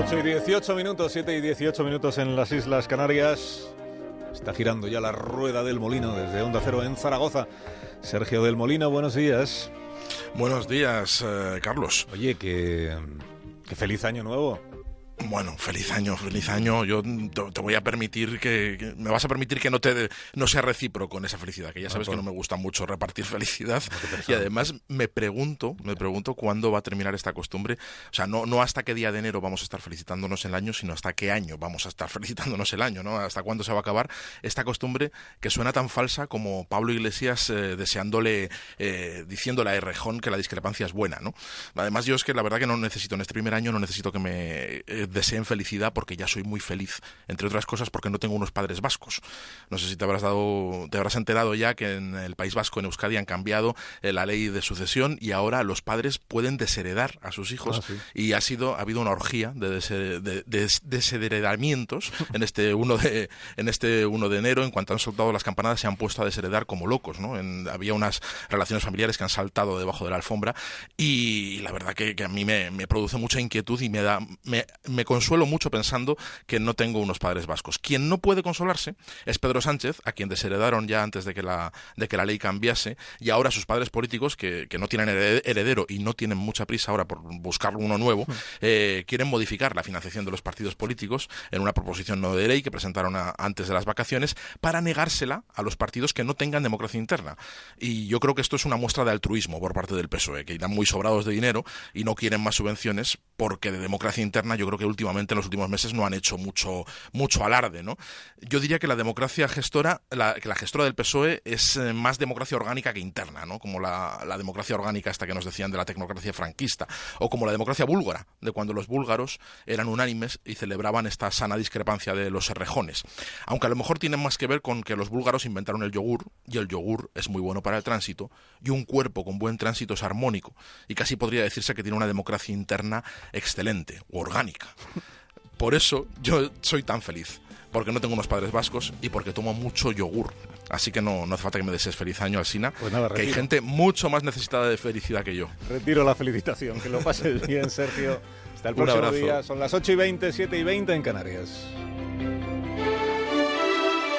8 y 18 minutos, 7 y 18 minutos en las Islas Canarias. Está girando ya la rueda del molino desde Onda Cero en Zaragoza. Sergio del Molino, buenos días. Buenos días, eh, Carlos. Oye, que, que feliz año nuevo. Bueno, feliz año, feliz año. Yo te, voy a permitir que, me vas a permitir que no te no sea recíproco con esa felicidad, que ya sabes que no me gusta mucho repartir felicidad y además me pregunto, me pregunto cuándo va a terminar esta costumbre, o sea, no no hasta qué día de enero vamos a estar felicitándonos el año, sino hasta qué año vamos a estar felicitándonos el año, ¿no? Hasta cuándo se va a acabar esta costumbre que suena tan falsa como Pablo Iglesias eh, deseándole eh, diciéndole a Errejón que la discrepancia es buena, ¿no? Además yo es que la verdad que no necesito en este primer año no necesito que me eh, deseen felicidad porque ya soy muy feliz, entre otras cosas porque no tengo unos padres vascos. No sé si te habrás dado, te habrás enterado ya que en el País Vasco, en Euskadi, han cambiado eh, la ley de sucesión y ahora los padres pueden desheredar a sus hijos ah, y ha sido, ha habido una orgía de, desheredamientos en este 1 de, en este 1 de enero, en cuanto han soltado las campanadas se han puesto a desheredar como locos, ¿no? había unas relaciones familiares que han saltado debajo de la alfombra y la verdad que, a mí me, produce mucha inquietud y me da, me, me consuelo mucho pensando que no tengo unos padres vascos. Quien no puede consolarse es Pedro Sánchez, a quien desheredaron ya antes de que la, de que la ley cambiase, y ahora sus padres políticos, que, que no tienen heredero y no tienen mucha prisa ahora por buscar uno nuevo, hmm. eh, quieren modificar la financiación de los partidos políticos en una proposición no de ley que presentaron antes de las vacaciones para negársela a los partidos que no tengan democracia interna. Y yo creo que esto es una muestra de altruismo por parte del PSOE, que irán muy sobrados de dinero y no quieren más subvenciones porque de democracia interna yo creo que últimamente en los últimos meses no han hecho mucho mucho alarde, ¿no? Yo diría que la democracia gestora, la, que la gestora del PSOE es eh, más democracia orgánica que interna, ¿no? Como la, la, democracia orgánica esta que nos decían de la tecnocracia franquista, o como la democracia búlgara, de cuando los búlgaros eran unánimes y celebraban esta sana discrepancia de los serrejones. Aunque a lo mejor tienen más que ver con que los búlgaros inventaron el yogur, y el yogur es muy bueno para el tránsito, y un cuerpo con buen tránsito es armónico, y casi podría decirse que tiene una democracia interna excelente, o orgánica. Por eso yo soy tan feliz, porque no tengo unos padres vascos y porque tomo mucho yogur. Así que no, no hace falta que me desees feliz año, Alsina, pues nada, que hay gente mucho más necesitada de felicidad que yo. Retiro la felicitación, que lo pases bien, Sergio. Hasta el próximo día, son las 8 y 20, 7 y 20 en Canarias.